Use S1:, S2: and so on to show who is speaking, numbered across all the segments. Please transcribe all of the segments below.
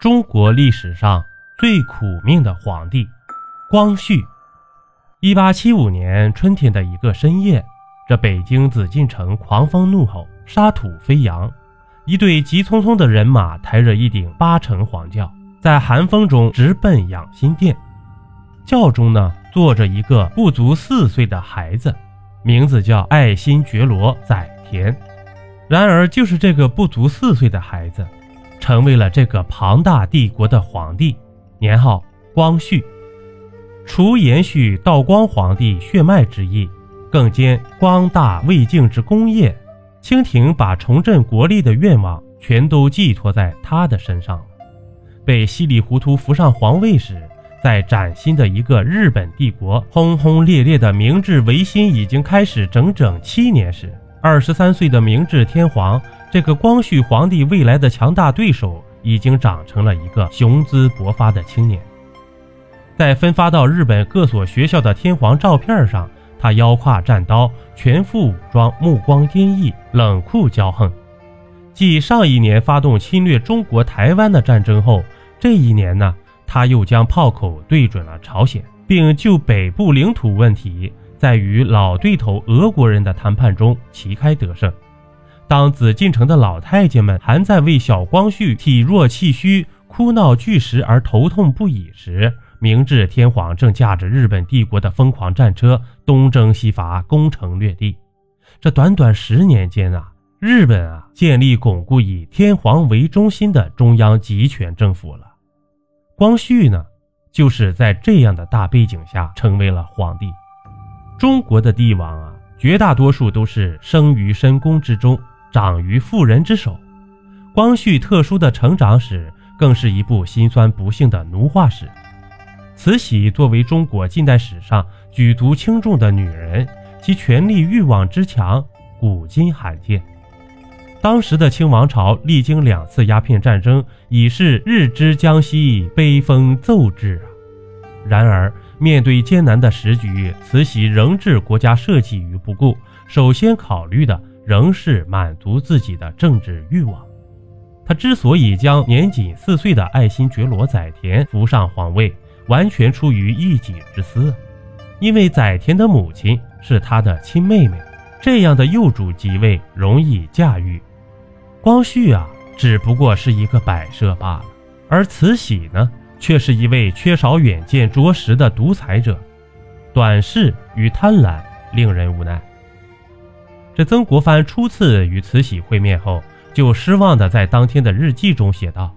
S1: 中国历史上最苦命的皇帝光绪。一八七五年春天的一个深夜，这北京紫禁城狂风怒吼，沙土飞扬，一队急匆匆的人马抬着一顶八层黄轿，在寒风中直奔养心殿。轿中呢，坐着一个不足四岁的孩子，名字叫爱新觉罗载田。然而，就是这个不足四岁的孩子。成为了这个庞大帝国的皇帝，年号光绪。除延续道光皇帝血脉之意，更兼光大魏晋之功业。清廷把重振国力的愿望全都寄托在他的身上了。被稀里糊涂扶上皇位时，在崭新的一个日本帝国轰轰烈烈的明治维新已经开始整整七年时，二十三岁的明治天皇。这个光绪皇帝未来的强大对手已经长成了一个雄姿勃发的青年，在分发到日本各所学校的天皇照片上，他腰挎战刀，全副武装，目光阴翳，冷酷骄横。继上一年发动侵略中国台湾的战争后，这一年呢，他又将炮口对准了朝鲜，并就北部领土问题，在与老对头俄国人的谈判中旗开得胜。当紫禁城的老太监们还在为小光绪体弱气虚、哭闹巨食而头痛不已时，明治天皇正驾着日本帝国的疯狂战车东征西伐、攻城略地。这短短十年间啊，日本啊建立巩固以天皇为中心的中央集权政府了。光绪呢，就是在这样的大背景下成为了皇帝。中国的帝王啊，绝大多数都是生于深宫之中。长于妇人之手，光绪特殊的成长史更是一部心酸不幸的奴化史。慈禧作为中国近代史上举足轻重的女人，其权力欲望之强，古今罕见。当时的清王朝历经两次鸦片战争，已是日之将息，悲风骤至啊！然而，面对艰难的时局，慈禧仍置国家社稷于不顾，首先考虑的。仍是满足自己的政治欲望。他之所以将年仅四岁的爱新觉罗载田扶上皇位，完全出于一己之私，因为载田的母亲是他的亲妹妹，这样的幼主即位容易驾驭。光绪啊，只不过是一个摆设罢了，而慈禧呢，却是一位缺少远见卓识的独裁者，短视与贪婪令人无奈。这曾国藩初次与慈禧会面后，就失望地在当天的日记中写道：“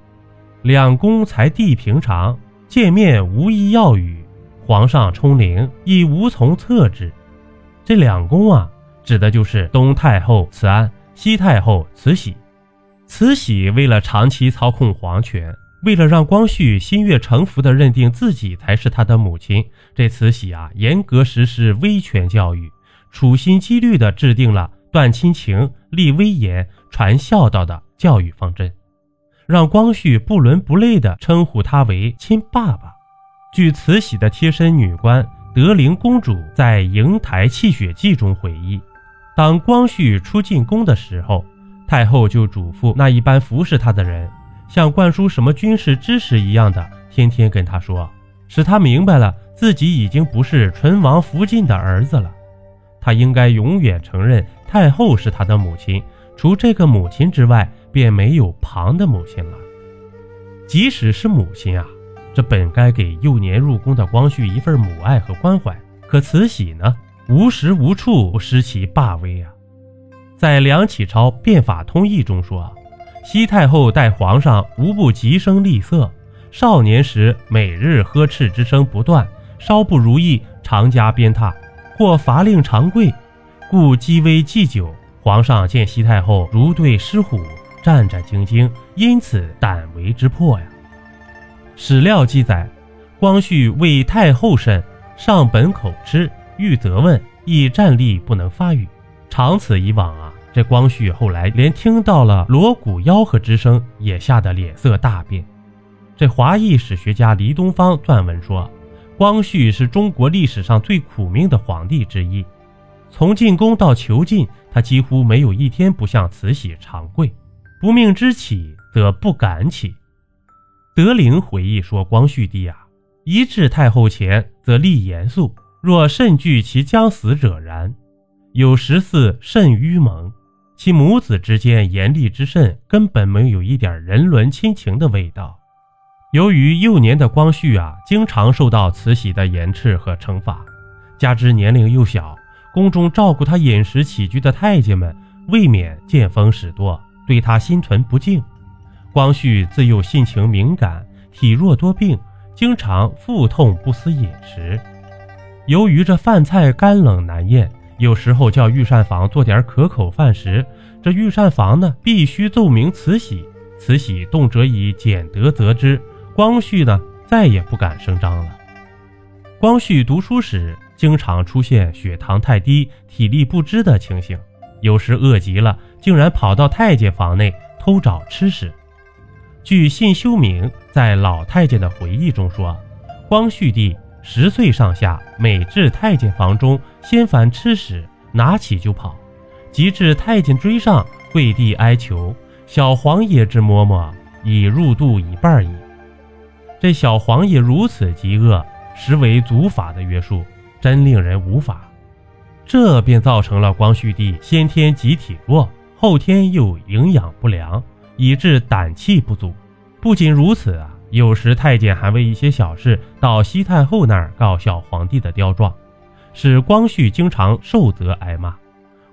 S1: 两宫才地平常，见面无一要语，皇上冲灵亦无从测之。”这两宫啊，指的就是东太后慈安、西太后慈禧。慈禧为了长期操控皇权，为了让光绪心悦诚服地认定自己才是他的母亲，这慈禧啊，严格实施威权教育。处心积虑地制定了断亲情、立威严、传孝道的教育方针，让光绪不伦不类地称呼他为亲爸爸。据慈禧的贴身女官德龄公主在《瀛台泣血记》中回忆，当光绪出进宫的时候，太后就嘱咐那一般服侍他的人，像灌输什么军事知识一样的，天天跟他说，使他明白了自己已经不是纯王福晋的儿子了。他应该永远承认太后是他的母亲，除这个母亲之外，便没有旁的母亲了。即使是母亲啊，这本该给幼年入宫的光绪一份母爱和关怀，可慈禧呢，无时无处不失其霸威啊。在梁启超《变法通义》中说啊，西太后待皇上无不极声厉色，少年时每日呵斥之声不断，稍不如意常加鞭挞。或罚令长跪，故积危祭酒。皇上见西太后如对狮虎，战战兢兢，因此胆为之破呀。史料记载，光绪为太后甚，上本口吃，欲责问，亦站立不能发语。长此以往啊，这光绪后来连听到了锣鼓吆喝之声，也吓得脸色大变。这华裔史学家黎东方撰文说。光绪是中国历史上最苦命的皇帝之一，从进宫到囚禁，他几乎没有一天不向慈禧长跪。不命之起则不敢起。德龄回忆说：“光绪帝啊，一至太后前，则立严肃，若甚惧其将死者然。有十四甚愚蒙，其母子之间严厉之甚，根本没有一点人伦亲情的味道。由于幼年的光绪啊，经常受到慈禧的严斥和惩罚，加之年龄又小，宫中照顾他饮食起居的太监们未免见风使舵，对他心存不敬。光绪自幼性情敏感，体弱多病，经常腹痛不思饮食。由于这饭菜干冷难咽。有时候叫御膳房做点可口饭食，这御膳房呢必须奏明慈禧，慈禧动辄以俭德责之。光绪呢再也不敢声张了。光绪读书时经常出现血糖太低、体力不支的情形，有时饿极了，竟然跑到太监房内偷找吃食。据信修明在老太监的回忆中说，光绪帝。十岁上下，每至太监房中，先凡吃食，拿起就跑，及至太监追上，跪地哀求：“小皇爷之嬷嬷已入肚一半矣。”这小皇爷如此饥饿，实为祖法的约束，真令人无法。这便造成了光绪帝先天极体弱，后天又营养不良，以致胆气不足。不仅如此啊。有时太监还为一些小事到西太后那儿告小皇帝的刁状，使光绪经常受责挨骂。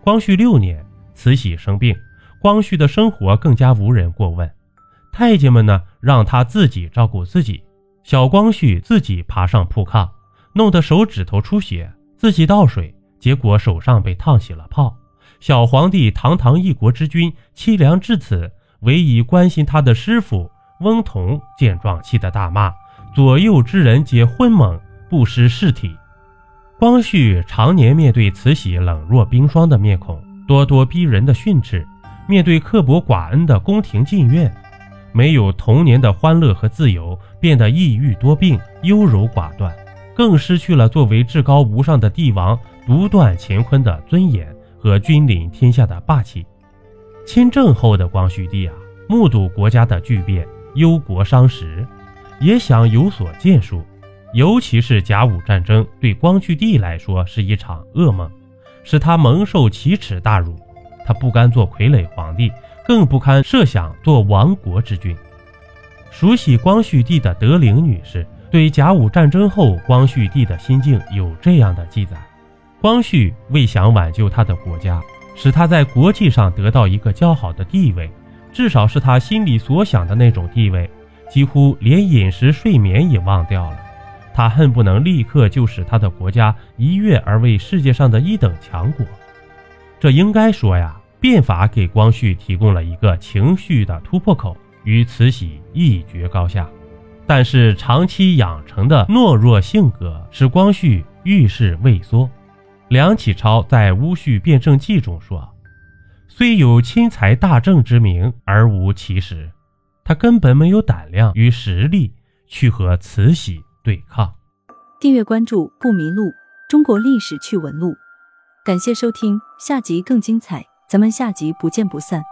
S1: 光绪六年，慈禧生病，光绪的生活更加无人过问。太监们呢，让他自己照顾自己。小光绪自己爬上铺炕，弄得手指头出血，自己倒水，结果手上被烫起了泡。小皇帝堂堂一国之君，凄凉至此，唯以关心他的师傅。翁同见状，气得大骂：“左右之人皆昏懵，不识事体。”光绪常年面对慈禧冷若冰霜的面孔，咄咄逼人的训斥，面对刻薄寡恩的宫廷禁苑，没有童年的欢乐和自由，变得抑郁多病、优柔寡断，更失去了作为至高无上的帝王独断乾坤的尊严和君临天下的霸气。亲政后的光绪帝啊，目睹国家的巨变。忧国伤时，也想有所建树。尤其是甲午战争，对光绪帝来说是一场噩梦，使他蒙受奇耻大辱。他不甘做傀儡皇帝，更不堪设想做亡国之君。熟悉光绪帝的德龄女士对甲午战争后光绪帝的心境有这样的记载：光绪为想挽救他的国家，使他在国际上得到一个较好的地位。至少是他心里所想的那种地位，几乎连饮食睡眠也忘掉了。他恨不能立刻就使他的国家一跃而为世界上的一等强国。这应该说呀，变法给光绪提供了一个情绪的突破口，与慈禧一决高下。但是长期养成的懦弱性格使光绪遇事畏缩。梁启超在《戊戌辩证记》中说。虽有亲才大政之名，而无其实。他根本没有胆量与实力去和慈禧对抗。
S2: 订阅关注不迷路，中国历史趣闻录。感谢收听，下集更精彩，咱们下集不见不散。